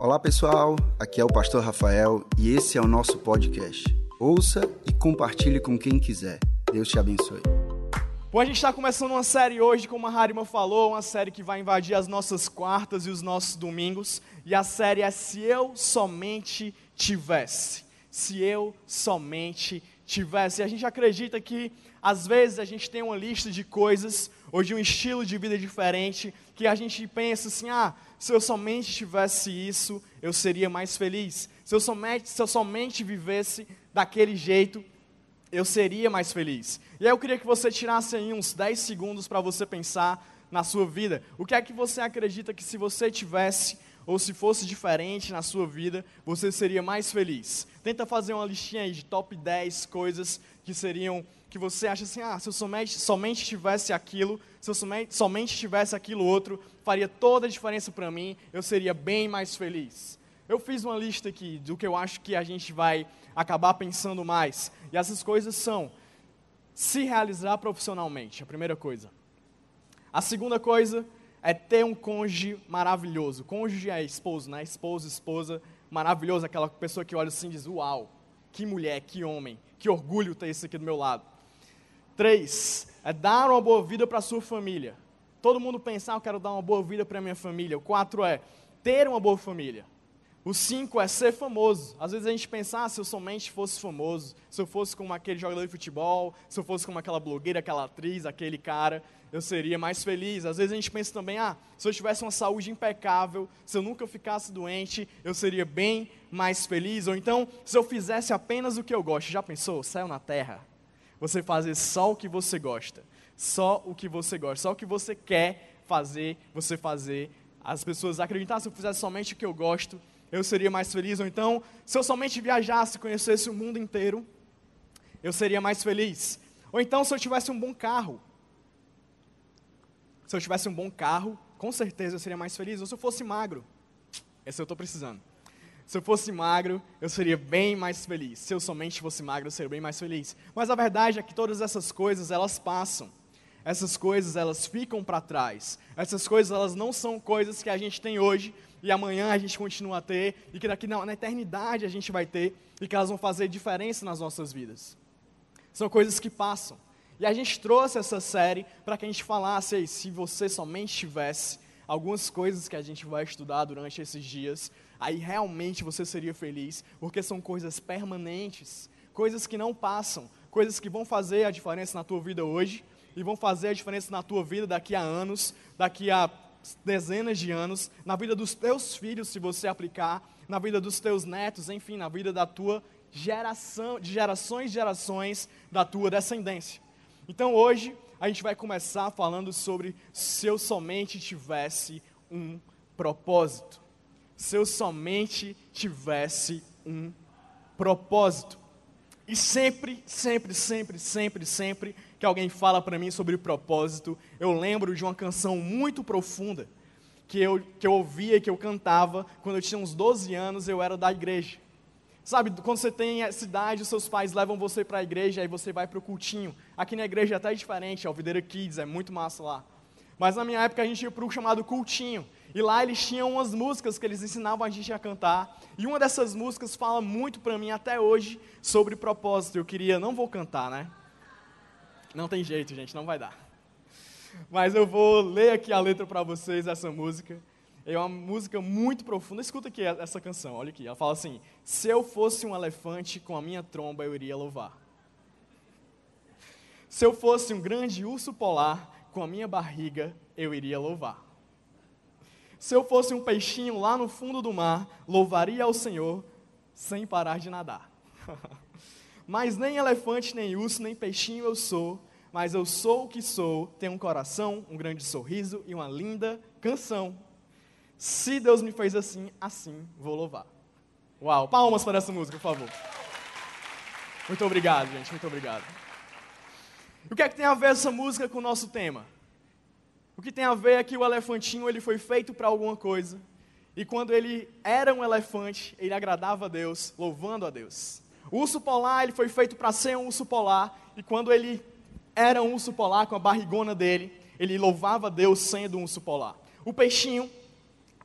Olá pessoal, aqui é o Pastor Rafael e esse é o nosso podcast. Ouça e compartilhe com quem quiser. Deus te abençoe. Bom, a gente está começando uma série hoje, como a Harima falou, uma série que vai invadir as nossas quartas e os nossos domingos. E a série é Se Eu Somente Tivesse. Se Eu Somente Tivesse. E a gente acredita que, às vezes, a gente tem uma lista de coisas, ou de um estilo de vida diferente, que a gente pensa assim, ah, se eu somente tivesse isso, eu seria mais feliz. Se eu somente, se eu somente vivesse daquele jeito, eu seria mais feliz. E aí eu queria que você tirasse aí uns 10 segundos para você pensar na sua vida. O que é que você acredita que se você tivesse ou se fosse diferente na sua vida, você seria mais feliz? Tenta fazer uma listinha aí de top 10 coisas que seriam que você acha assim, ah, se eu somente, somente tivesse aquilo, se eu somente, somente tivesse aquilo outro, faria toda a diferença para mim, eu seria bem mais feliz. Eu fiz uma lista aqui do que eu acho que a gente vai acabar pensando mais. E essas coisas são se realizar profissionalmente, a primeira coisa. A segunda coisa é ter um cônjuge maravilhoso. Cônjuge é esposo, né? Esposo, esposa, maravilhoso, aquela pessoa que olha assim e diz: Uau, que mulher, que homem, que orgulho ter isso aqui do meu lado. Três, é dar uma boa vida para a sua família. Todo mundo pensar, ah, eu quero dar uma boa vida para a minha família. O quatro é ter uma boa família. O cinco é ser famoso. Às vezes a gente pensa, ah, se eu somente fosse famoso, se eu fosse como aquele jogador de futebol, se eu fosse como aquela blogueira, aquela atriz, aquele cara, eu seria mais feliz. Às vezes a gente pensa também, ah, se eu tivesse uma saúde impecável, se eu nunca ficasse doente, eu seria bem mais feliz. Ou então, se eu fizesse apenas o que eu gosto. Já pensou? Céu na terra você fazer só o que você gosta. Só o que você gosta. Só o que você quer fazer, você fazer. As pessoas acreditam, ah, se eu fizesse somente o que eu gosto, eu seria mais feliz. Ou então, se eu somente viajasse, conhecesse o mundo inteiro, eu seria mais feliz. Ou então, se eu tivesse um bom carro. Se eu tivesse um bom carro, com certeza eu seria mais feliz. Ou se eu fosse magro. Esse eu estou precisando. Se eu fosse magro, eu seria bem mais feliz. Se eu somente fosse magro, eu seria bem mais feliz. Mas a verdade é que todas essas coisas, elas passam. Essas coisas, elas ficam para trás. Essas coisas, elas não são coisas que a gente tem hoje e amanhã a gente continua a ter e que daqui na, na eternidade a gente vai ter e que elas vão fazer diferença nas nossas vidas. São coisas que passam. E a gente trouxe essa série para que a gente falasse aí, se você somente tivesse algumas coisas que a gente vai estudar durante esses dias, aí realmente você seria feliz, porque são coisas permanentes, coisas que não passam, coisas que vão fazer a diferença na tua vida hoje e vão fazer a diferença na tua vida daqui a anos, daqui a dezenas de anos, na vida dos teus filhos, se você aplicar, na vida dos teus netos, enfim, na vida da tua geração, de gerações e gerações da tua descendência. Então hoje a gente vai começar falando sobre se eu somente tivesse um propósito. Se eu somente tivesse um propósito. E sempre, sempre, sempre, sempre, sempre que alguém fala para mim sobre propósito, eu lembro de uma canção muito profunda que eu, que eu ouvia e que eu cantava quando eu tinha uns 12 anos, eu era da igreja. Sabe, quando você tem essa idade, os seus pais levam você para a igreja, aí você vai para o cultinho. Aqui na igreja é até diferente, é o Videira Kids, é muito massa lá. Mas na minha época a gente ia para o chamado cultinho. E lá eles tinham umas músicas que eles ensinavam a gente a cantar. E uma dessas músicas fala muito para mim até hoje sobre propósito. Eu queria, não vou cantar, né? Não tem jeito, gente, não vai dar. Mas eu vou ler aqui a letra para vocês, essa música. É uma música muito profunda. Escuta aqui essa canção, olha aqui. Ela fala assim: Se eu fosse um elefante, com a minha tromba eu iria louvar. Se eu fosse um grande urso polar, com a minha barriga eu iria louvar. Se eu fosse um peixinho lá no fundo do mar, louvaria ao Senhor sem parar de nadar. mas nem elefante, nem urso, nem peixinho eu sou, mas eu sou o que sou, tenho um coração, um grande sorriso e uma linda canção. Se Deus me fez assim, assim vou louvar. Uau, palmas para essa música, por favor. Muito obrigado, gente, muito obrigado. O que é que tem a ver essa música com o nosso tema? O que tem a ver é que o elefantinho ele foi feito para alguma coisa. E quando ele era um elefante, ele agradava a Deus, louvando a Deus. O urso polar, ele foi feito para ser um urso polar. E quando ele era um urso polar, com a barrigona dele, ele louvava Deus sendo um urso polar. O peixinho,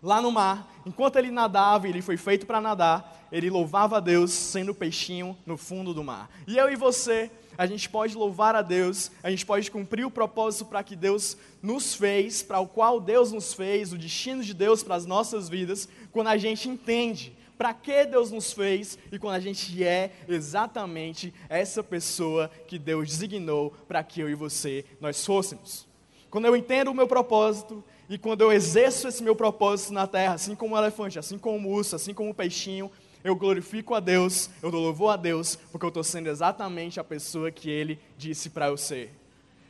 lá no mar, enquanto ele nadava, ele foi feito para nadar, ele louvava Deus sendo peixinho no fundo do mar. E eu e você, a gente pode louvar a Deus, a gente pode cumprir o propósito para que Deus nos fez, para o qual Deus nos fez, o destino de Deus para as nossas vidas, quando a gente entende para que Deus nos fez e quando a gente é exatamente essa pessoa que Deus designou para que eu e você nós fôssemos. Quando eu entendo o meu propósito e quando eu exerço esse meu propósito na terra, assim como o elefante, assim como o urso, assim como o peixinho, eu glorifico a Deus, eu dou louvor a Deus, porque eu estou sendo exatamente a pessoa que Ele disse para eu ser.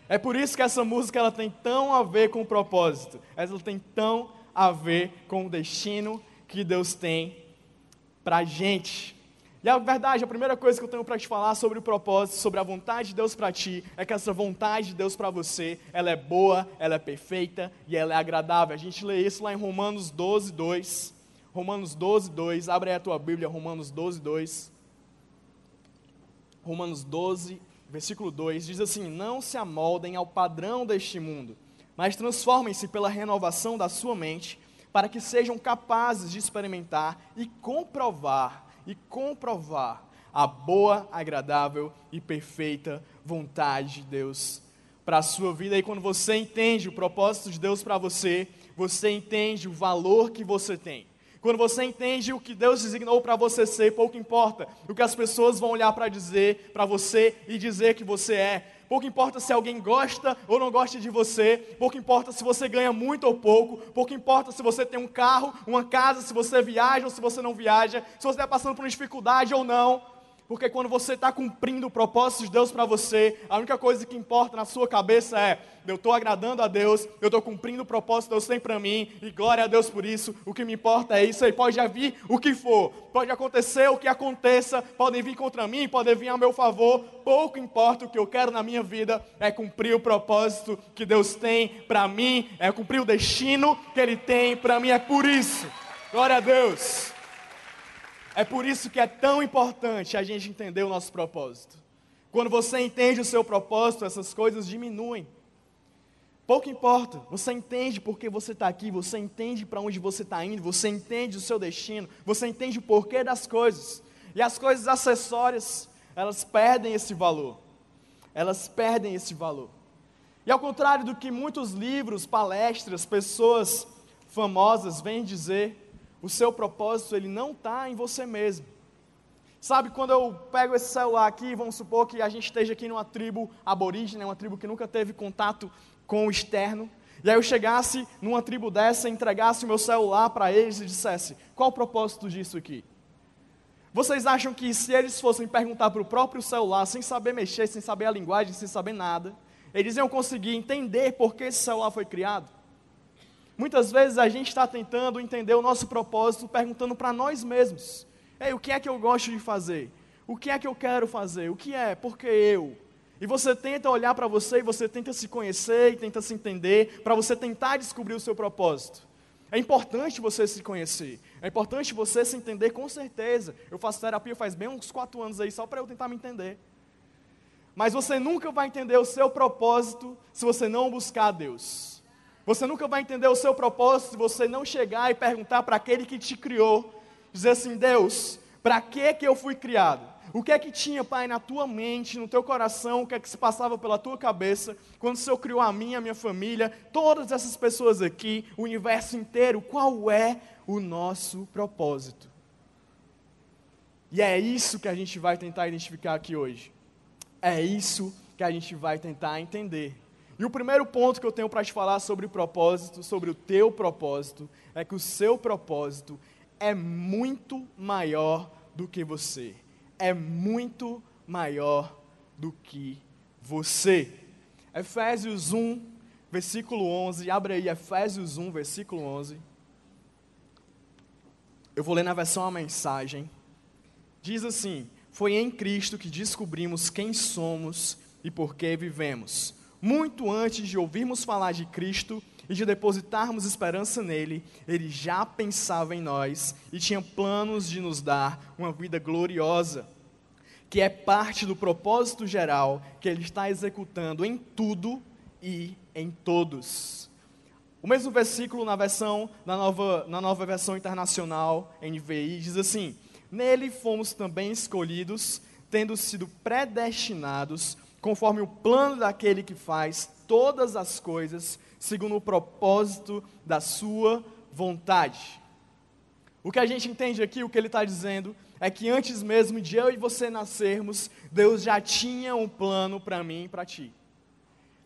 É por isso que essa música ela tem tão a ver com o propósito, ela tem tão a ver com o destino que Deus tem para a gente. E a verdade, a primeira coisa que eu tenho para te falar sobre o propósito, sobre a vontade de Deus para ti, é que essa vontade de Deus para você, ela é boa, ela é perfeita e ela é agradável. A gente lê isso lá em Romanos 12, 2. Romanos 12, 2. Abre aí a tua Bíblia, Romanos 12, 2. Romanos 12, versículo 2, diz assim: Não se amoldem ao padrão deste mundo, mas transformem-se pela renovação da sua mente, para que sejam capazes de experimentar e comprovar, e comprovar a boa, agradável e perfeita vontade de Deus para a sua vida. E quando você entende o propósito de Deus para você, você entende o valor que você tem. Quando você entende o que Deus designou para você ser, pouco importa o que as pessoas vão olhar para dizer para você e dizer que você é. Pouco importa se alguém gosta ou não gosta de você, pouco importa se você ganha muito ou pouco, pouco importa se você tem um carro, uma casa, se você viaja ou se você não viaja, se você está passando por uma dificuldade ou não. Porque quando você está cumprindo o propósito de Deus para você, a única coisa que importa na sua cabeça é: eu estou agradando a Deus, eu estou cumprindo o propósito que Deus tem para mim, e glória a Deus por isso. O que me importa é isso aí. Pode vir o que for, pode acontecer o que aconteça, podem vir contra mim, podem vir a meu favor, pouco importa. O que eu quero na minha vida é cumprir o propósito que Deus tem para mim, é cumprir o destino que Ele tem para mim. É por isso. Glória a Deus. É por isso que é tão importante a gente entender o nosso propósito. Quando você entende o seu propósito, essas coisas diminuem. Pouco importa, você entende por que você está aqui, você entende para onde você está indo, você entende o seu destino, você entende o porquê das coisas. E as coisas acessórias, elas perdem esse valor. Elas perdem esse valor. E ao contrário do que muitos livros, palestras, pessoas famosas vêm dizer, o seu propósito ele não está em você mesmo. Sabe, quando eu pego esse celular aqui, vamos supor que a gente esteja aqui numa tribo aborígene, uma tribo que nunca teve contato com o externo, e aí eu chegasse numa tribo dessa, entregasse o meu celular para eles e dissesse: qual o propósito disso aqui? Vocês acham que se eles fossem perguntar para o próprio celular, sem saber mexer, sem saber a linguagem, sem saber nada, eles iam conseguir entender por que esse celular foi criado? Muitas vezes a gente está tentando entender o nosso propósito perguntando para nós mesmos: Ei, o que é que eu gosto de fazer? O que é que eu quero fazer? O que é? Por que eu? E você tenta olhar para você e você tenta se conhecer e tenta se entender para você tentar descobrir o seu propósito. É importante você se conhecer. É importante você se entender com certeza. Eu faço terapia faz bem uns quatro anos aí só para eu tentar me entender. Mas você nunca vai entender o seu propósito se você não buscar Deus. Você nunca vai entender o seu propósito se você não chegar e perguntar para aquele que te criou, dizer assim: Deus, para que que eu fui criado? O que é que tinha, Pai, na tua mente, no teu coração, o que é que se passava pela tua cabeça, quando o Senhor criou a mim, a minha família, todas essas pessoas aqui, o universo inteiro, qual é o nosso propósito? E é isso que a gente vai tentar identificar aqui hoje. É isso que a gente vai tentar entender. E o primeiro ponto que eu tenho para te falar sobre o propósito, sobre o teu propósito, é que o seu propósito é muito maior do que você. É muito maior do que você. Efésios 1, versículo 11. Abre aí Efésios 1, versículo 11. Eu vou ler na versão a mensagem. Diz assim: Foi em Cristo que descobrimos quem somos e por que vivemos muito antes de ouvirmos falar de Cristo e de depositarmos esperança nele, ele já pensava em nós e tinha planos de nos dar uma vida gloriosa, que é parte do propósito geral que ele está executando em tudo e em todos. O mesmo versículo na versão na nova, na nova versão internacional NVI diz assim: Nele fomos também escolhidos, tendo sido predestinados conforme o plano daquele que faz todas as coisas segundo o propósito da sua vontade. O que a gente entende aqui, o que ele está dizendo, é que antes mesmo de eu e você nascermos, Deus já tinha um plano para mim e para ti.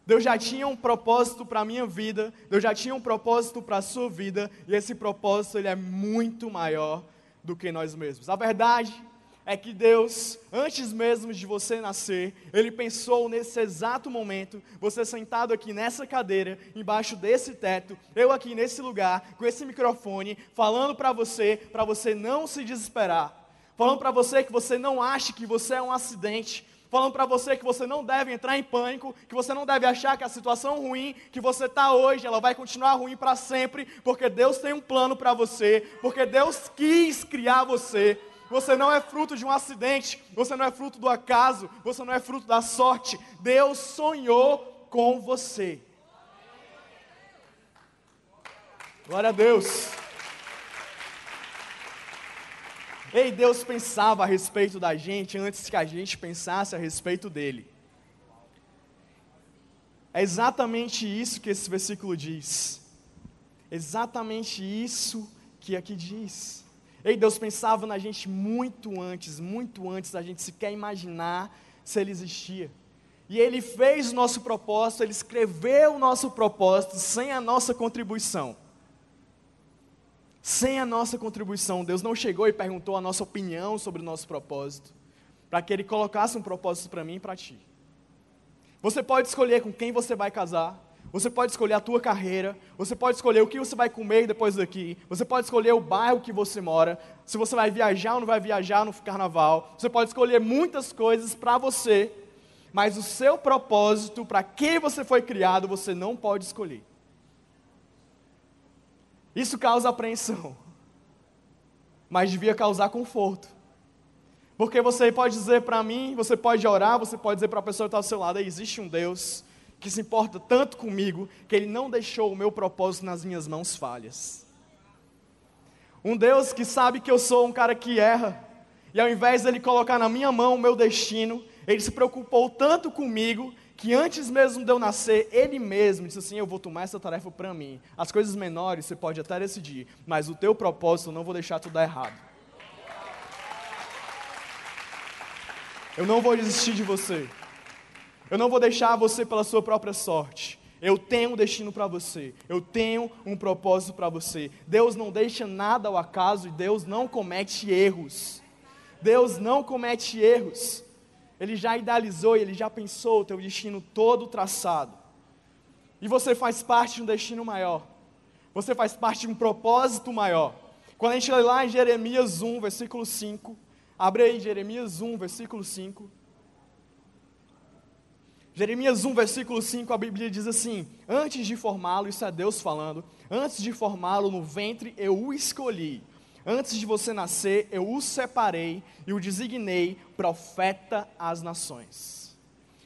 Deus já tinha um propósito para a minha vida, Deus já tinha um propósito para a sua vida, e esse propósito ele é muito maior do que nós mesmos. A verdade é que Deus, antes mesmo de você nascer, Ele pensou nesse exato momento, você sentado aqui nessa cadeira, embaixo desse teto, eu aqui nesse lugar, com esse microfone, falando para você, para você não se desesperar, falando para você que você não ache que você é um acidente, falando para você que você não deve entrar em pânico, que você não deve achar que a situação ruim que você está hoje, ela vai continuar ruim para sempre, porque Deus tem um plano para você, porque Deus quis criar você, você não é fruto de um acidente, você não é fruto do acaso, você não é fruto da sorte. Deus sonhou com você. Glória a Deus. Ei, Deus pensava a respeito da gente antes que a gente pensasse a respeito dele. É exatamente isso que esse versículo diz. Exatamente isso que aqui diz. Ei, Deus pensava na gente muito antes, muito antes da gente sequer imaginar se Ele existia. E Ele fez o nosso propósito, Ele escreveu o nosso propósito sem a nossa contribuição. Sem a nossa contribuição, Deus não chegou e perguntou a nossa opinião sobre o nosso propósito, para que Ele colocasse um propósito para mim e para ti. Você pode escolher com quem você vai casar, você pode escolher a tua carreira, você pode escolher o que você vai comer depois daqui, você pode escolher o bairro que você mora, se você vai viajar ou não vai viajar no carnaval, você pode escolher muitas coisas para você, mas o seu propósito, para quem você foi criado, você não pode escolher. Isso causa apreensão, mas devia causar conforto. Porque você pode dizer para mim, você pode orar, você pode dizer para a pessoa que está ao seu lado: existe um Deus que se importa tanto comigo que Ele não deixou o meu propósito nas minhas mãos falhas. Um Deus que sabe que eu sou um cara que erra, e ao invés de Ele colocar na minha mão o meu destino, Ele se preocupou tanto comigo que antes mesmo de eu nascer, Ele mesmo disse assim: Eu vou tomar essa tarefa para mim. As coisas menores você pode até decidir, mas o teu propósito eu não vou deixar tudo errado. Eu não vou desistir de você. Eu não vou deixar você pela sua própria sorte. Eu tenho um destino para você. Eu tenho um propósito para você. Deus não deixa nada ao acaso e Deus não comete erros. Deus não comete erros. Ele já idealizou e ele já pensou o teu destino todo traçado. E você faz parte de um destino maior. Você faz parte de um propósito maior. Quando a gente lê lá em Jeremias 1, versículo 5, abre aí Jeremias 1, versículo 5. Jeremias 1, versículo 5, a Bíblia diz assim: Antes de formá-lo, isso é Deus falando, antes de formá-lo no ventre, eu o escolhi. Antes de você nascer, eu o separei e o designei profeta às nações.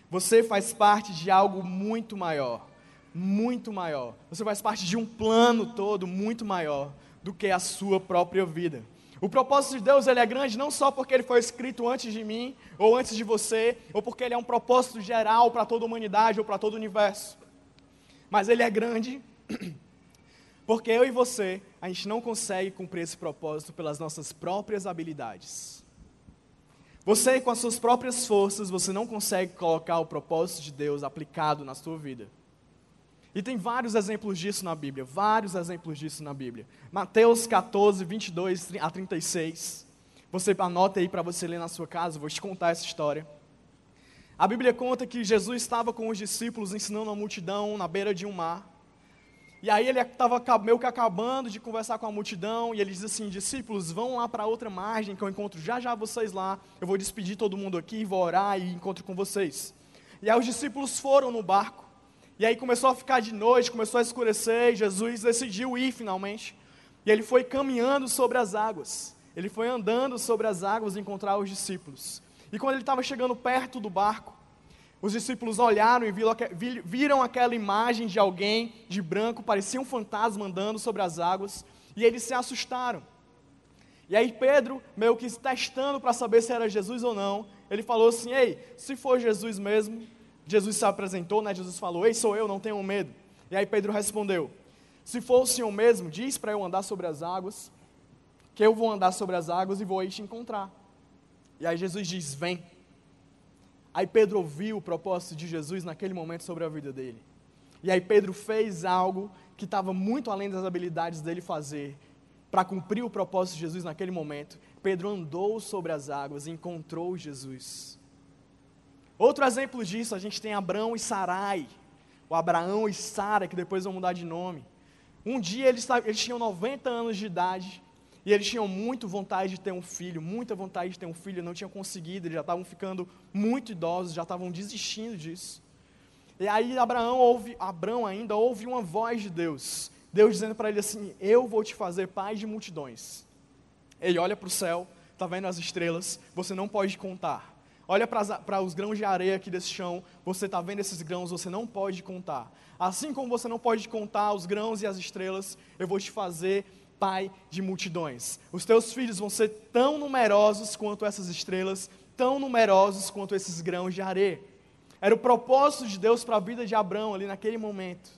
Você faz parte de algo muito maior, muito maior. Você faz parte de um plano todo muito maior do que a sua própria vida. O propósito de Deus ele é grande não só porque ele foi escrito antes de mim, ou antes de você, ou porque ele é um propósito geral para toda a humanidade ou para todo o universo. Mas ele é grande porque eu e você, a gente não consegue cumprir esse propósito pelas nossas próprias habilidades. Você, com as suas próprias forças, você não consegue colocar o propósito de Deus aplicado na sua vida. E tem vários exemplos disso na Bíblia, vários exemplos disso na Bíblia. Mateus 14, 22 a 36. Você anota aí para você ler na sua casa, vou te contar essa história. A Bíblia conta que Jesus estava com os discípulos ensinando a multidão na beira de um mar. E aí ele estava meio que acabando de conversar com a multidão, e ele diz assim: discípulos, vão lá para outra margem que eu encontro já já vocês lá. Eu vou despedir todo mundo aqui, vou orar e encontro com vocês. E aí os discípulos foram no barco. E aí começou a ficar de noite, começou a escurecer, e Jesus decidiu ir finalmente. E ele foi caminhando sobre as águas. Ele foi andando sobre as águas encontrar os discípulos. E quando ele estava chegando perto do barco, os discípulos olharam e viram aquela imagem de alguém de branco, parecia um fantasma andando sobre as águas, e eles se assustaram. E aí Pedro, meio que testando para saber se era Jesus ou não, ele falou assim: Ei, se for Jesus mesmo, Jesus se apresentou, né? Jesus falou: Ei, sou eu, não tenham medo. E aí Pedro respondeu: Se for o Senhor mesmo, diz para eu andar sobre as águas, que eu vou andar sobre as águas e vou aí te encontrar. E aí Jesus diz: Vem. Aí Pedro ouviu o propósito de Jesus naquele momento sobre a vida dele. E aí Pedro fez algo que estava muito além das habilidades dele fazer. Para cumprir o propósito de Jesus naquele momento, Pedro andou sobre as águas e encontrou Jesus. Outro exemplo disso, a gente tem Abraão e Sarai, o Abraão e Sara, que depois vão mudar de nome. Um dia eles, eles tinham 90 anos de idade e eles tinham muito vontade de ter um filho, muita vontade de ter um filho, não tinham conseguido, eles já estavam ficando muito idosos, já estavam desistindo disso. E aí Abraão ouve, Abraão ainda ouve uma voz de Deus. Deus dizendo para ele assim: Eu vou te fazer pai de multidões. Ele olha para o céu, está vendo as estrelas, você não pode contar. Olha para os grãos de areia aqui desse chão, você está vendo esses grãos, você não pode contar. Assim como você não pode contar os grãos e as estrelas, eu vou te fazer pai de multidões. Os teus filhos vão ser tão numerosos quanto essas estrelas, tão numerosos quanto esses grãos de areia. Era o propósito de Deus para a vida de Abraão ali naquele momento.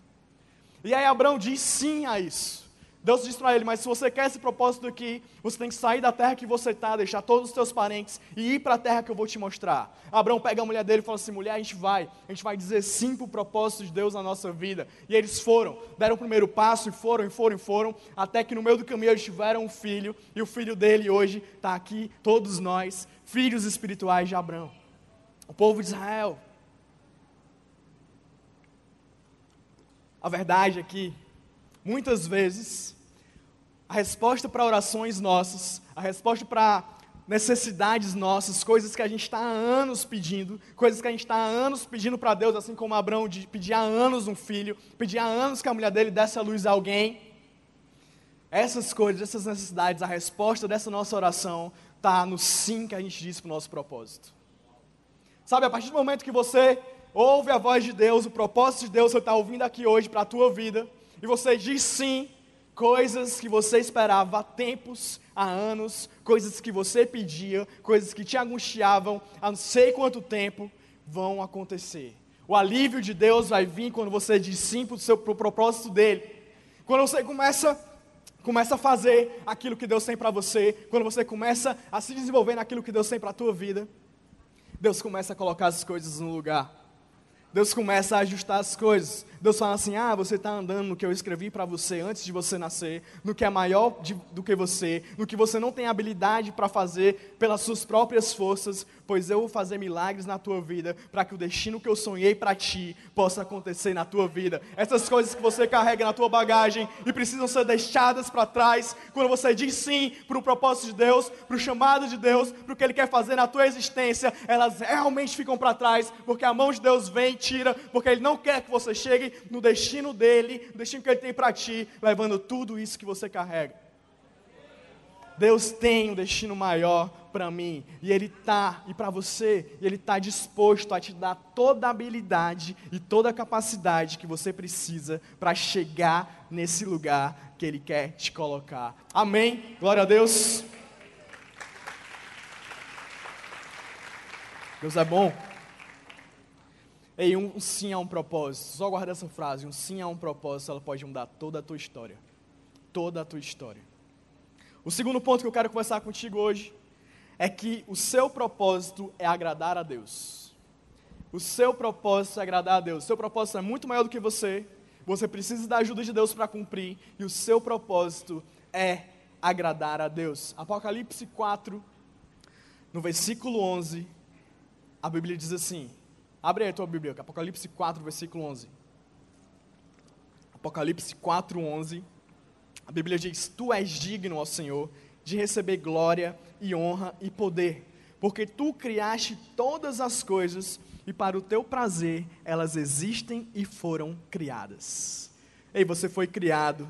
E aí Abraão diz sim a isso. Deus diz para ele: Mas se você quer esse propósito aqui, você tem que sair da terra que você está, deixar todos os seus parentes e ir para a terra que eu vou te mostrar. Abraão pega a mulher dele e fala assim: Mulher, a gente vai, a gente vai dizer sim para o propósito de Deus na nossa vida. E eles foram, deram o primeiro passo e foram, e foram, e foram, até que no meio do caminho eles tiveram um filho, e o filho dele hoje está aqui, todos nós, filhos espirituais de Abraão. O povo de Israel. A verdade é que, muitas vezes, a resposta para orações nossas, a resposta para necessidades nossas, coisas que a gente está há anos pedindo, coisas que a gente está há anos pedindo para Deus, assim como Abraão pedia há anos um filho, pedia há anos que a mulher dele desse a luz a alguém. Essas coisas, essas necessidades, a resposta dessa nossa oração está no sim que a gente diz para o nosso propósito. Sabe, a partir do momento que você ouve a voz de Deus, o propósito de Deus, você está ouvindo aqui hoje para a tua vida, e você diz sim, coisas que você esperava há tempos, há anos, coisas que você pedia, coisas que te angustiavam há não sei quanto tempo, vão acontecer. O alívio de Deus vai vir quando você diz sim para o propósito dele. Quando você começa, começa a fazer aquilo que Deus tem para você, quando você começa a se desenvolver naquilo que Deus tem para a tua vida, Deus começa a colocar as coisas no lugar. Deus começa a ajustar as coisas. Deus fala assim: ah, você está andando no que eu escrevi para você antes de você nascer, no que é maior de, do que você, no que você não tem habilidade para fazer pelas suas próprias forças, pois eu vou fazer milagres na tua vida, para que o destino que eu sonhei para ti possa acontecer na tua vida. Essas coisas que você carrega na tua bagagem e precisam ser deixadas para trás, quando você diz sim para o propósito de Deus, para o chamado de Deus, para o que Ele quer fazer na tua existência, elas realmente ficam para trás, porque a mão de Deus vem e tira, porque Ele não quer que você chegue no destino dele, no destino que Ele tem para ti, levando tudo isso que você carrega. Deus tem um destino maior para mim, e Ele está, e para você, e Ele está disposto a te dar toda a habilidade e toda a capacidade que você precisa para chegar nesse lugar que Ele quer te colocar. Amém? Glória a Deus. Deus é bom. Ei, um sim a um propósito. Só guarda essa frase. Um sim a um propósito, ela pode mudar toda a tua história. Toda a tua história. O segundo ponto que eu quero conversar contigo hoje é que o seu propósito é agradar a Deus. O seu propósito é agradar a Deus. O seu propósito é muito maior do que você. Você precisa da ajuda de Deus para cumprir. E o seu propósito é agradar a Deus. Apocalipse 4, no versículo 11, a Bíblia diz assim: Abre aí a tua Bíblia, Apocalipse 4, versículo 11. Apocalipse 4, 11. A Bíblia diz: Tu és digno, ó Senhor, de receber glória e honra e poder, porque tu criaste todas as coisas e para o teu prazer elas existem e foram criadas. Ei, você foi criado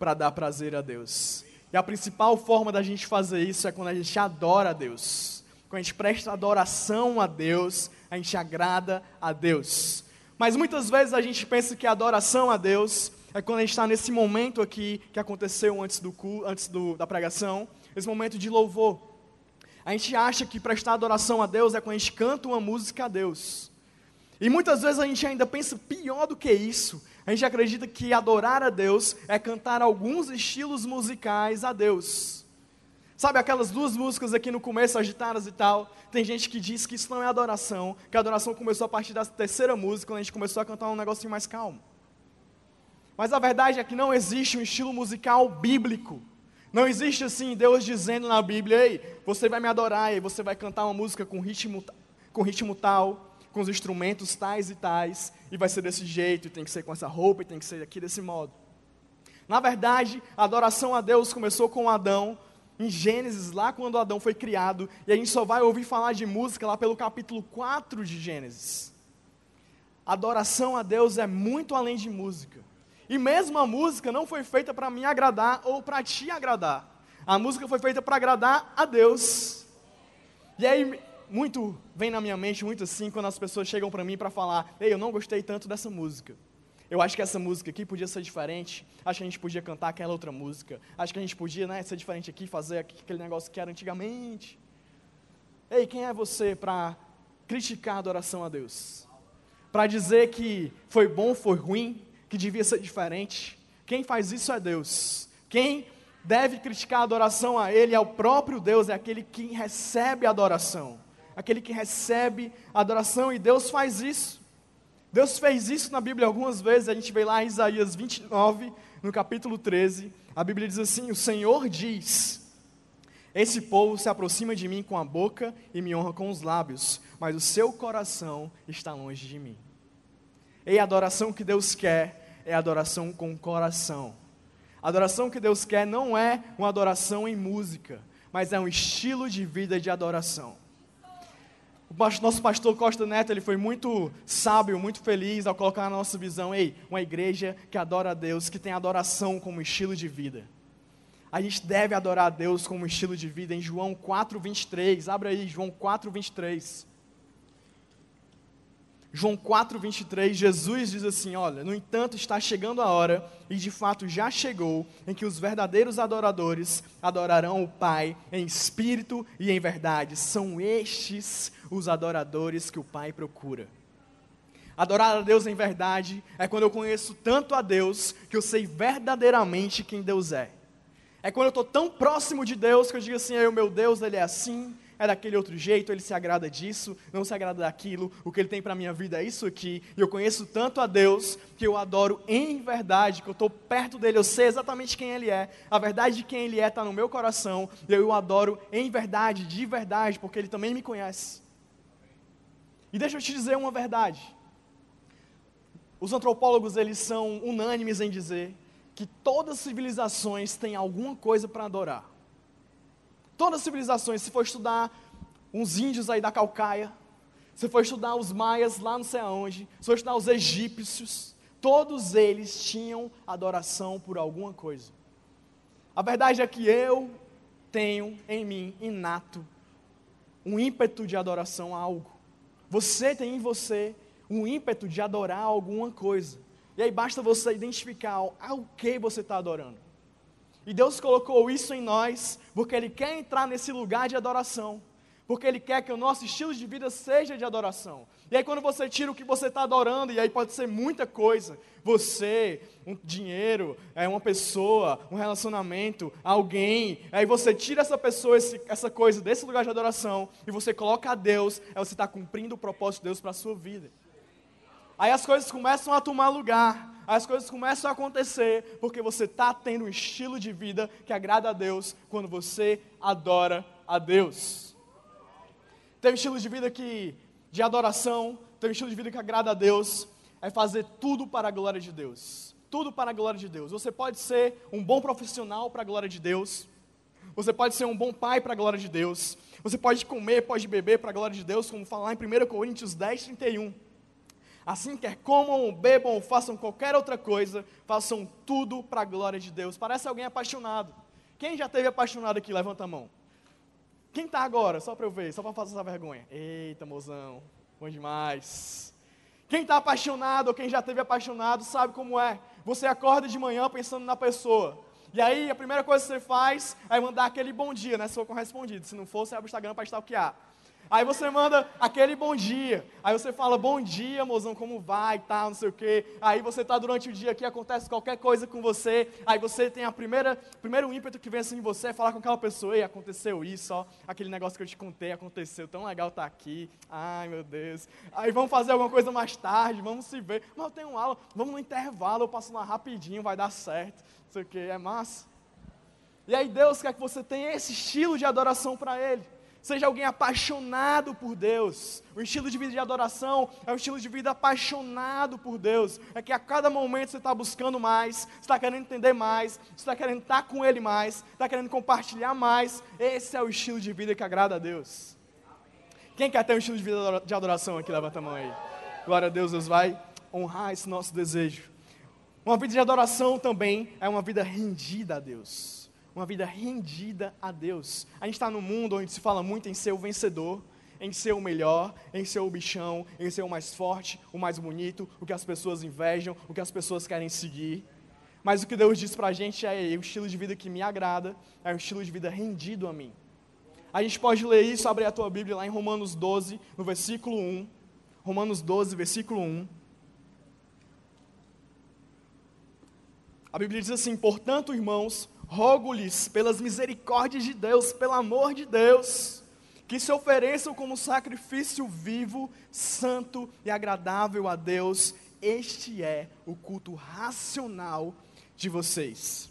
para dar prazer a Deus. E a principal forma da gente fazer isso é quando a gente adora a Deus. Quando a gente presta adoração a Deus, a gente agrada a Deus. Mas muitas vezes a gente pensa que a adoração a Deus é quando a gente está nesse momento aqui que aconteceu antes, do, antes do, da pregação, esse momento de louvor. A gente acha que prestar adoração a Deus é quando a gente canta uma música a Deus. E muitas vezes a gente ainda pensa pior do que isso. A gente acredita que adorar a Deus é cantar alguns estilos musicais a Deus. Sabe aquelas duas músicas aqui no começo, agitadas e tal? Tem gente que diz que isso não é adoração, que a adoração começou a partir da terceira música, quando a gente começou a cantar um negocinho mais calmo. Mas a verdade é que não existe um estilo musical bíblico. Não existe assim Deus dizendo na Bíblia, ei, você vai me adorar, e você vai cantar uma música com ritmo, com ritmo tal, com os instrumentos tais e tais, e vai ser desse jeito, e tem que ser com essa roupa, e tem que ser aqui desse modo. Na verdade, a adoração a Deus começou com Adão, em Gênesis, lá quando Adão foi criado, e a gente só vai ouvir falar de música lá pelo capítulo 4 de Gênesis. Adoração a Deus é muito além de música. E mesmo a música não foi feita para me agradar ou para te agradar. A música foi feita para agradar a Deus. E aí, muito vem na minha mente, muito assim, quando as pessoas chegam para mim para falar: Ei, eu não gostei tanto dessa música. Eu acho que essa música aqui podia ser diferente. Acho que a gente podia cantar aquela outra música. Acho que a gente podia né, ser diferente aqui, fazer aquele negócio que era antigamente. Ei, quem é você para criticar a adoração a Deus? Para dizer que foi bom, foi ruim, que devia ser diferente? Quem faz isso é Deus. Quem deve criticar a adoração a Ele é o próprio Deus, é aquele que recebe a adoração. Aquele que recebe a adoração e Deus faz isso. Deus fez isso na Bíblia algumas vezes, a gente vê lá em Isaías 29, no capítulo 13, a Bíblia diz assim: O Senhor diz: Esse povo se aproxima de mim com a boca e me honra com os lábios, mas o seu coração está longe de mim. E a adoração que Deus quer é adoração com o coração. A adoração que Deus quer não é uma adoração em música, mas é um estilo de vida de adoração. O nosso pastor Costa Neto ele foi muito sábio, muito feliz ao colocar na nossa visão, ei, uma igreja que adora a Deus, que tem adoração como estilo de vida. A gente deve adorar a Deus como estilo de vida em João 4:23. Abra aí João 4:23. João 4, 23, Jesus diz assim: Olha, no entanto, está chegando a hora, e de fato já chegou, em que os verdadeiros adoradores adorarão o Pai em espírito e em verdade. São estes os adoradores que o Pai procura. Adorar a Deus em verdade é quando eu conheço tanto a Deus que eu sei verdadeiramente quem Deus é. É quando eu estou tão próximo de Deus que eu digo assim: o meu Deus, ele é assim, é daquele outro jeito, ele se agrada disso, não se agrada daquilo, o que ele tem para minha vida é isso aqui, e eu conheço tanto a Deus que eu adoro em verdade, que eu estou perto dele, eu sei exatamente quem ele é, a verdade de quem ele é está no meu coração, e eu o adoro em verdade, de verdade, porque ele também me conhece. E deixa eu te dizer uma verdade. Os antropólogos, eles são unânimes em dizer que todas as civilizações têm alguma coisa para adorar. Todas as civilizações, se for estudar uns índios aí da Calcaia, se for estudar os maias lá não sei aonde, se for estudar os egípcios, todos eles tinham adoração por alguma coisa. A verdade é que eu tenho em mim, inato, um ímpeto de adoração a algo. Você tem em você um ímpeto de adorar alguma coisa. E aí basta você identificar ao que você está adorando. E Deus colocou isso em nós, porque Ele quer entrar nesse lugar de adoração. Porque Ele quer que o nosso estilo de vida seja de adoração. E aí, quando você tira o que você está adorando, e aí pode ser muita coisa: você, um dinheiro, é uma pessoa, um relacionamento, alguém. Aí você tira essa pessoa, esse, essa coisa desse lugar de adoração, e você coloca a Deus, aí você está cumprindo o propósito de Deus para a sua vida. Aí as coisas começam a tomar lugar as coisas começam a acontecer porque você está tendo um estilo de vida que agrada a Deus quando você adora a Deus. Tem um estilo de vida que, de adoração, tem um estilo de vida que agrada a Deus, é fazer tudo para a glória de Deus. Tudo para a glória de Deus. Você pode ser um bom profissional para a glória de Deus. Você pode ser um bom pai para a glória de Deus. Você pode comer, pode beber para a glória de Deus, como fala lá em 1 Coríntios 10, 31. Assim quer comam, bebam ou façam qualquer outra coisa, façam tudo para a glória de Deus. Parece alguém apaixonado. Quem já teve apaixonado aqui? Levanta a mão. Quem tá agora? Só para eu ver, só para fazer essa vergonha. Eita, mozão, bom demais. Quem está apaixonado ou quem já teve apaixonado sabe como é. Você acorda de manhã pensando na pessoa. E aí a primeira coisa que você faz é mandar aquele bom dia, né? Se for correspondido. Se não for, você abre o Instagram para stalkear. Aí você manda aquele bom dia. Aí você fala, bom dia, mozão, como vai, tal, não sei o quê. Aí você está durante o dia aqui, acontece qualquer coisa com você. Aí você tem a primeira, primeiro ímpeto que vem assim em você é falar com aquela pessoa, e aconteceu isso, ó, aquele negócio que eu te contei aconteceu, tão legal estar tá aqui. Ai, meu Deus. Aí vamos fazer alguma coisa mais tarde, vamos se ver. Mas eu tenho aula, vamos no intervalo, eu passo lá rapidinho, vai dar certo. Não sei o quê, é massa. E aí Deus quer que você tenha esse estilo de adoração para Ele. Seja alguém apaixonado por Deus. O estilo de vida de adoração é um estilo de vida apaixonado por Deus. É que a cada momento você está buscando mais, você está querendo entender mais, você está querendo estar com Ele mais, está querendo compartilhar mais. Esse é o estilo de vida que agrada a Deus. Quem quer ter um estilo de vida de adoração aqui? Levanta a mão aí. Glória a Deus, Deus vai honrar esse nosso desejo. Uma vida de adoração também é uma vida rendida a Deus uma vida rendida a Deus. A gente está num mundo onde se fala muito em ser o vencedor, em ser o melhor, em ser o bichão, em ser o mais forte, o mais bonito, o que as pessoas invejam, o que as pessoas querem seguir. Mas o que Deus diz para a gente é o estilo de vida que me agrada, é um estilo de vida rendido a mim. A gente pode ler isso, abrir a tua Bíblia lá em Romanos 12, no versículo 1. Romanos 12, versículo 1. A Bíblia diz assim: Portanto, irmãos, rogo-lhes pelas misericórdias de Deus, pelo amor de Deus, que se ofereçam como sacrifício vivo, santo e agradável a Deus. Este é o culto racional de vocês.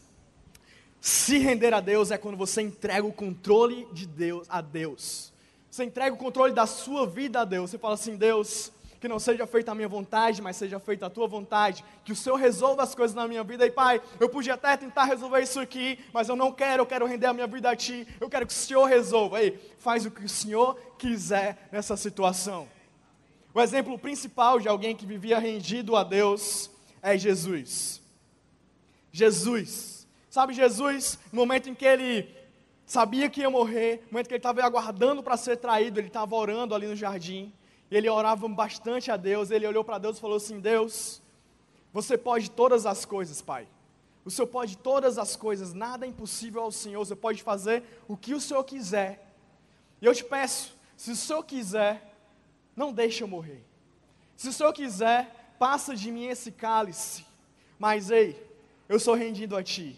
Se render a Deus é quando você entrega o controle de Deus a Deus. Você entrega o controle da sua vida a Deus. Você fala assim: Deus, que não seja feita a minha vontade, mas seja feita a tua vontade, que o Senhor resolva as coisas na minha vida. E Pai, eu podia até tentar resolver isso aqui, mas eu não quero, eu quero render a minha vida a Ti, eu quero que o Senhor resolva. Aí, faz o que o Senhor quiser nessa situação. O exemplo principal de alguém que vivia rendido a Deus é Jesus. Jesus. Sabe, Jesus, no momento em que ele sabia que ia morrer, no momento que ele estava aguardando para ser traído, ele estava orando ali no jardim ele orava bastante a Deus, ele olhou para Deus e falou assim: Deus, você pode todas as coisas, Pai. O Senhor pode todas as coisas, nada é impossível ao Senhor, você pode fazer o que o Senhor quiser. E eu te peço, se o Senhor quiser, não deixe eu morrer. Se o Senhor quiser, passa de mim esse cálice. Mas ei, eu sou rendido a Ti.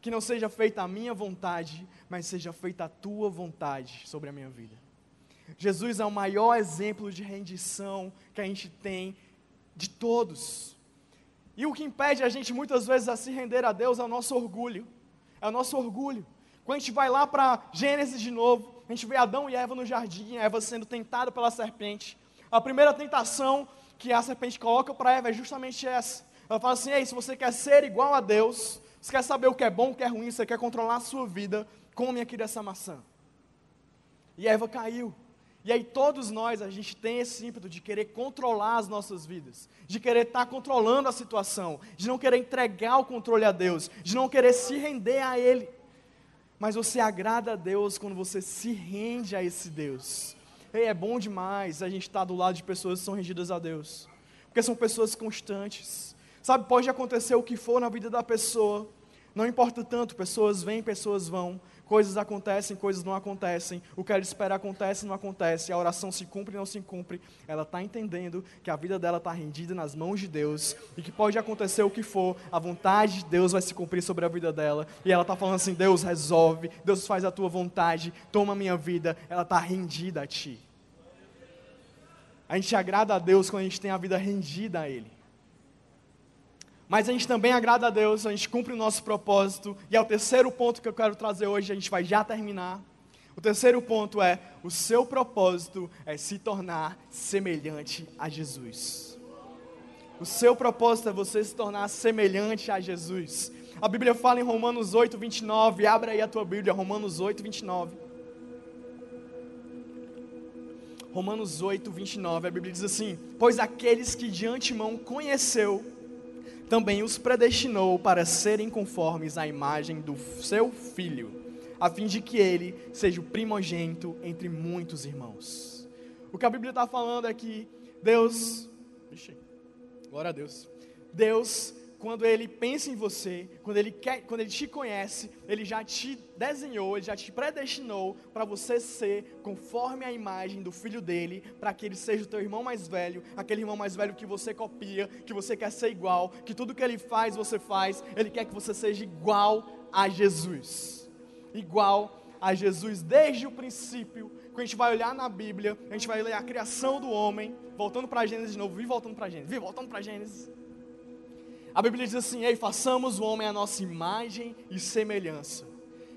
Que não seja feita a minha vontade, mas seja feita a Tua vontade sobre a minha vida. Jesus é o maior exemplo de rendição que a gente tem de todos. E o que impede a gente muitas vezes a se render a Deus é o nosso orgulho. É o nosso orgulho. Quando a gente vai lá para Gênesis de novo, a gente vê Adão e Eva no jardim, Eva sendo tentada pela serpente. A primeira tentação que a serpente coloca para Eva é justamente essa. Ela fala assim: Ei, se você quer ser igual a Deus, você quer saber o que é bom, o que é ruim, você quer controlar a sua vida, come aqui dessa maçã. E Eva caiu. E aí todos nós, a gente tem esse ímpeto de querer controlar as nossas vidas, de querer estar controlando a situação, de não querer entregar o controle a Deus, de não querer se render a Ele. Mas você agrada a Deus quando você se rende a esse Deus. E é bom demais a gente estar do lado de pessoas que são rendidas a Deus, porque são pessoas constantes. Sabe, pode acontecer o que for na vida da pessoa, não importa tanto, pessoas vêm, pessoas vão, Coisas acontecem, coisas não acontecem. O que ela espera acontece, não acontece. A oração se cumpre, não se cumpre. Ela está entendendo que a vida dela está rendida nas mãos de Deus e que pode acontecer o que for, a vontade de Deus vai se cumprir sobre a vida dela. E ela está falando assim: Deus resolve, Deus faz a tua vontade, toma a minha vida. Ela está rendida a ti. A gente agrada a Deus quando a gente tem a vida rendida a Ele. Mas a gente também agrada a Deus, a gente cumpre o nosso propósito. E é o terceiro ponto que eu quero trazer hoje, a gente vai já terminar. O terceiro ponto é: o seu propósito é se tornar semelhante a Jesus. O seu propósito é você se tornar semelhante a Jesus. A Bíblia fala em Romanos 8, 29. Abra aí a tua Bíblia, Romanos 8, 29. Romanos 8, 29. A Bíblia diz assim: Pois aqueles que de antemão conheceu, também os predestinou para serem conformes à imagem do seu filho, a fim de que ele seja o primogênito entre muitos irmãos. O que a Bíblia está falando é que Deus, Vixe, glória a Deus, Deus quando ele pensa em você, quando ele, quer, quando ele te conhece, ele já te desenhou, ele já te predestinou para você ser conforme a imagem do filho dele, para que ele seja o teu irmão mais velho, aquele irmão mais velho que você copia, que você quer ser igual, que tudo que ele faz, você faz, ele quer que você seja igual a Jesus. Igual a Jesus desde o princípio. Quando a gente vai olhar na Bíblia, a gente vai ler a criação do homem, voltando para Gênesis de novo, vi voltando para Gênesis, vi voltando para Gênesis a Bíblia diz assim: Ei, façamos o homem a nossa imagem e semelhança.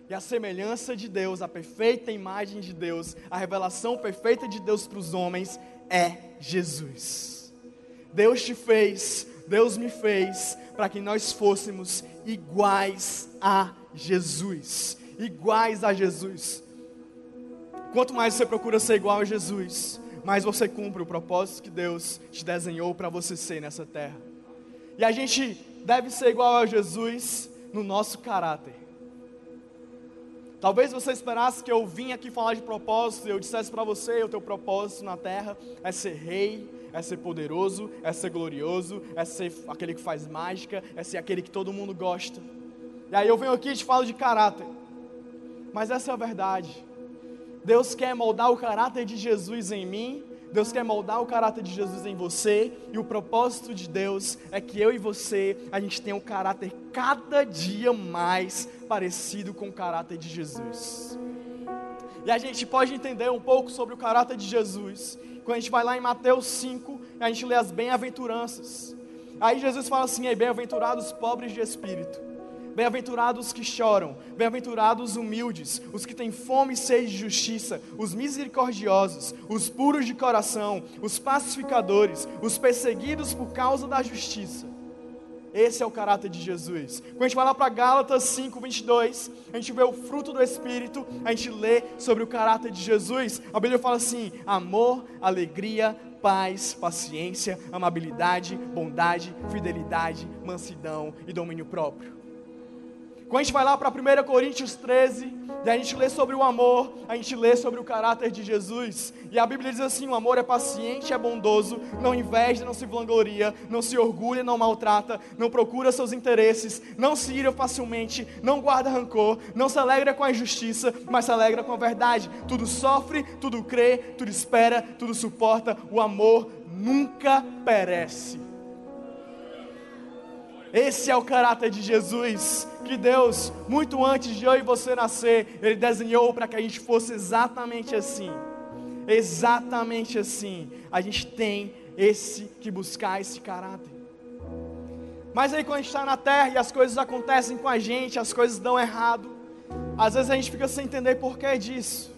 E a semelhança de Deus, a perfeita imagem de Deus, a revelação perfeita de Deus para os homens é Jesus. Deus te fez, Deus me fez, para que nós fôssemos iguais a Jesus. Iguais a Jesus. Quanto mais você procura ser igual a Jesus, mais você cumpre o propósito que Deus te desenhou para você ser nessa terra. E a gente deve ser igual a Jesus no nosso caráter. Talvez você esperasse que eu vinha aqui falar de propósito e eu dissesse para você: o teu propósito na terra é ser rei, é ser poderoso, é ser glorioso, é ser aquele que faz mágica, é ser aquele que todo mundo gosta. E aí eu venho aqui e te falo de caráter. Mas essa é a verdade. Deus quer moldar o caráter de Jesus em mim Deus quer moldar o caráter de Jesus em você, e o propósito de Deus é que eu e você, a gente tenha um caráter cada dia mais parecido com o caráter de Jesus. E a gente pode entender um pouco sobre o caráter de Jesus, quando a gente vai lá em Mateus 5, a gente lê as bem-aventuranças. Aí Jesus fala assim: bem-aventurados pobres de espírito Bem-aventurados os que choram, bem-aventurados os humildes, os que têm fome e sede de justiça, os misericordiosos, os puros de coração, os pacificadores, os perseguidos por causa da justiça. Esse é o caráter de Jesus. Quando a gente vai lá para Gálatas 5, 22, a gente vê o fruto do Espírito, a gente lê sobre o caráter de Jesus. A Bíblia fala assim: amor, alegria, paz, paciência, amabilidade, bondade, fidelidade, mansidão e domínio próprio. Quando a gente vai lá para 1 Coríntios 13, e a gente lê sobre o amor, a gente lê sobre o caráter de Jesus, e a Bíblia diz assim: o amor é paciente, é bondoso, não inveja, não se vangloria, não se orgulha, não maltrata, não procura seus interesses, não se ira facilmente, não guarda rancor, não se alegra com a injustiça, mas se alegra com a verdade. Tudo sofre, tudo crê, tudo espera, tudo suporta. O amor nunca perece. Esse é o caráter de Jesus, que Deus, muito antes de eu e você nascer, Ele desenhou para que a gente fosse exatamente assim. Exatamente assim. A gente tem esse que buscar esse caráter. Mas aí quando a gente está na terra e as coisas acontecem com a gente, as coisas dão errado, às vezes a gente fica sem entender por que disso.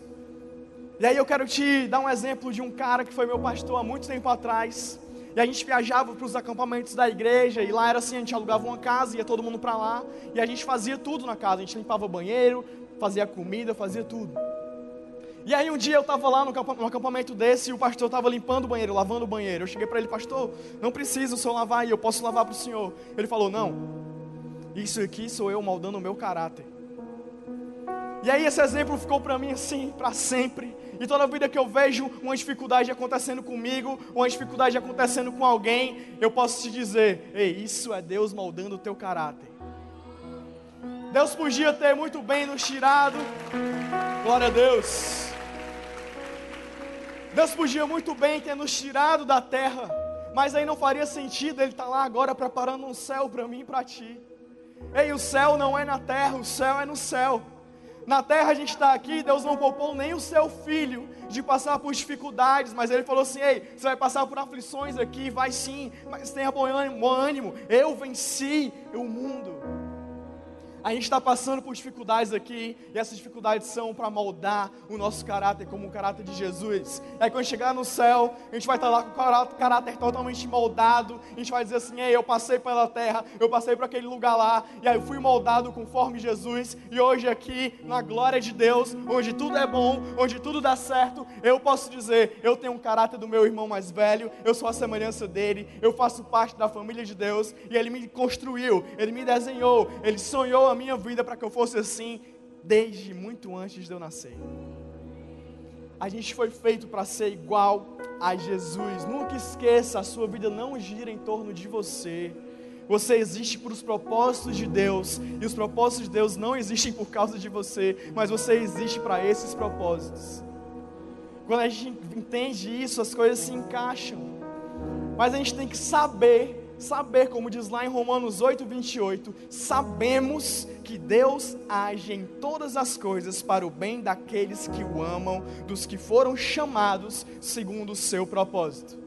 E aí eu quero te dar um exemplo de um cara que foi meu pastor há muito tempo atrás. E a gente viajava para os acampamentos da igreja, e lá era assim: a gente alugava uma casa, ia todo mundo para lá, e a gente fazia tudo na casa. A gente limpava banheiro, fazia comida, fazia tudo. E aí um dia eu estava lá no acampamento desse e o pastor estava limpando o banheiro, lavando o banheiro. Eu cheguei para ele, pastor, não precisa o senhor lavar aí, eu posso lavar para o senhor. Ele falou, não, isso aqui sou eu moldando o meu caráter. E aí esse exemplo ficou para mim assim, para sempre. E toda vida que eu vejo uma dificuldade acontecendo comigo, uma dificuldade acontecendo com alguém, eu posso te dizer: ei, isso é Deus moldando o teu caráter. Deus podia ter muito bem nos tirado, glória a Deus. Deus podia muito bem ter nos tirado da terra, mas aí não faria sentido Ele estar tá lá agora preparando um céu para mim e para ti. Ei, o céu não é na terra, o céu é no céu. Na terra a gente está aqui, Deus não poupou nem o seu filho de passar por dificuldades, mas ele falou assim: ei, você vai passar por aflições aqui, vai sim, mas tenha bom ânimo, eu venci o mundo. A gente está passando por dificuldades aqui, e essas dificuldades são para moldar o nosso caráter como o caráter de Jesus. Aí quando chegar no céu, a gente vai estar tá lá com o caráter totalmente moldado, a gente vai dizer assim: Ei, eu passei pela terra, eu passei por aquele lugar lá, e aí eu fui moldado conforme Jesus, e hoje aqui, na glória de Deus, onde tudo é bom, onde tudo dá certo, eu posso dizer: eu tenho um caráter do meu irmão mais velho, eu sou a semelhança dele, eu faço parte da família de Deus, e ele me construiu, ele me desenhou, ele sonhou a minha vida para que eu fosse assim. desde muito antes de eu nascer. A gente foi feito para ser igual a Jesus. Nunca esqueça, a sua vida não gira em torno de você. Você existe por os propósitos de Deus, e os propósitos de Deus não existem por causa de você, mas você existe para esses propósitos. Quando a gente entende isso, as coisas se encaixam. Mas a gente tem que saber saber, como diz lá em Romanos 8, 28, sabemos que Deus age em todas as coisas para o bem daqueles que o amam, dos que foram chamados segundo o seu propósito.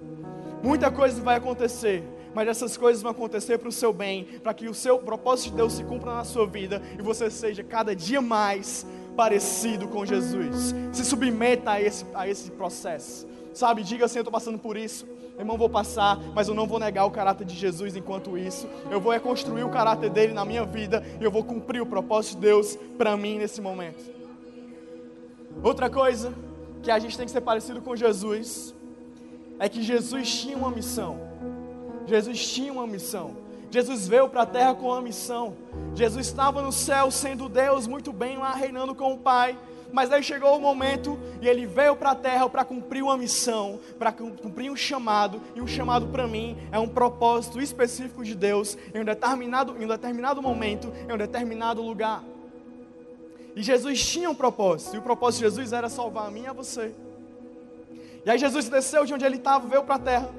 Muita coisa vai acontecer, mas essas coisas vão acontecer para o seu bem, para que o seu propósito de Deus se cumpra na sua vida e você seja cada dia mais parecido com Jesus. Se submeta a esse, a esse processo. Sabe, diga assim: eu estou passando por isso irmão, vou passar, mas eu não vou negar o caráter de Jesus enquanto isso. Eu vou reconstruir o caráter dele na minha vida e eu vou cumprir o propósito de Deus para mim nesse momento. Outra coisa que a gente tem que ser parecido com Jesus é que Jesus tinha uma missão. Jesus tinha uma missão. Jesus veio para a terra com uma missão. Jesus estava no céu sendo Deus muito bem lá reinando com o Pai mas aí chegou o momento e ele veio para a terra para cumprir uma missão, para cumprir um chamado, e um chamado para mim é um propósito específico de Deus em um determinado, em um determinado momento, em um determinado lugar. E Jesus tinha um propósito, e o propósito de Jesus era salvar a mim e a você. E aí Jesus desceu de onde ele estava, veio para a terra,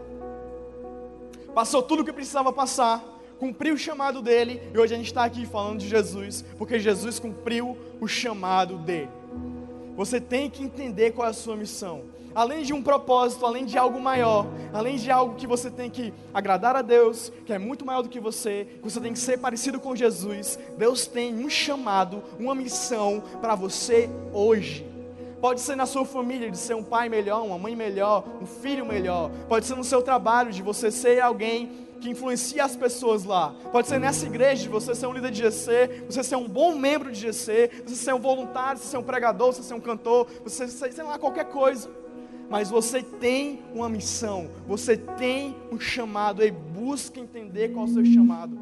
passou tudo o que precisava passar, cumpriu o chamado dele, e hoje a gente está aqui falando de Jesus, porque Jesus cumpriu o chamado dele. Você tem que entender qual é a sua missão. Além de um propósito, além de algo maior, além de algo que você tem que agradar a Deus, que é muito maior do que você, que você tem que ser parecido com Jesus, Deus tem um chamado, uma missão para você hoje. Pode ser na sua família, de ser um pai melhor, uma mãe melhor, um filho melhor. Pode ser no seu trabalho, de você ser alguém que influencia as pessoas lá. Pode ser nessa igreja, você ser um líder de GC, você ser um bom membro de GC, você ser um voluntário, você ser um pregador, você ser um cantor, você ser, sei lá, qualquer coisa. Mas você tem uma missão, você tem um chamado, e busca entender qual é o seu chamado.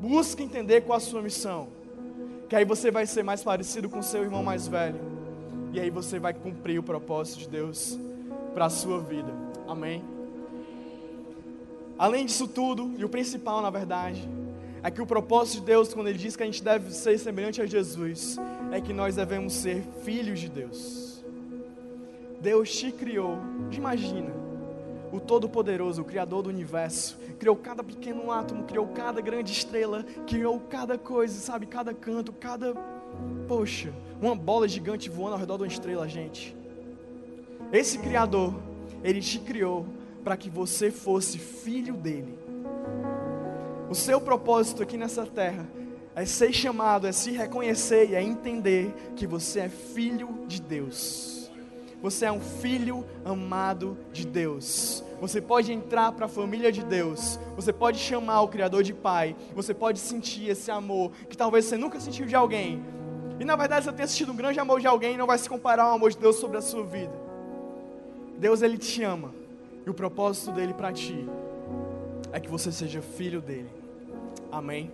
Busca entender qual é a sua missão. Que aí você vai ser mais parecido com seu irmão mais velho. E aí você vai cumprir o propósito de Deus para a sua vida. Amém. Além disso tudo, e o principal na verdade, é que o propósito de Deus, quando Ele diz que a gente deve ser semelhante a Jesus, é que nós devemos ser filhos de Deus. Deus te criou, imagina, o Todo-Poderoso, o Criador do universo, criou cada pequeno átomo, criou cada grande estrela, criou cada coisa, sabe, cada canto, cada. Poxa, uma bola gigante voando ao redor de uma estrela, gente. Esse Criador, Ele te criou para que você fosse filho dele. O seu propósito aqui nessa terra é ser chamado, é se reconhecer e é entender que você é filho de Deus. Você é um filho amado de Deus. Você pode entrar para a família de Deus. Você pode chamar o Criador de Pai. Você pode sentir esse amor que talvez você nunca sentiu de alguém. E na verdade você tem sentido um grande amor de alguém e não vai se comparar ao amor de Deus sobre a sua vida. Deus ele te ama. E o propósito dele para ti é que você seja filho dele. Amém?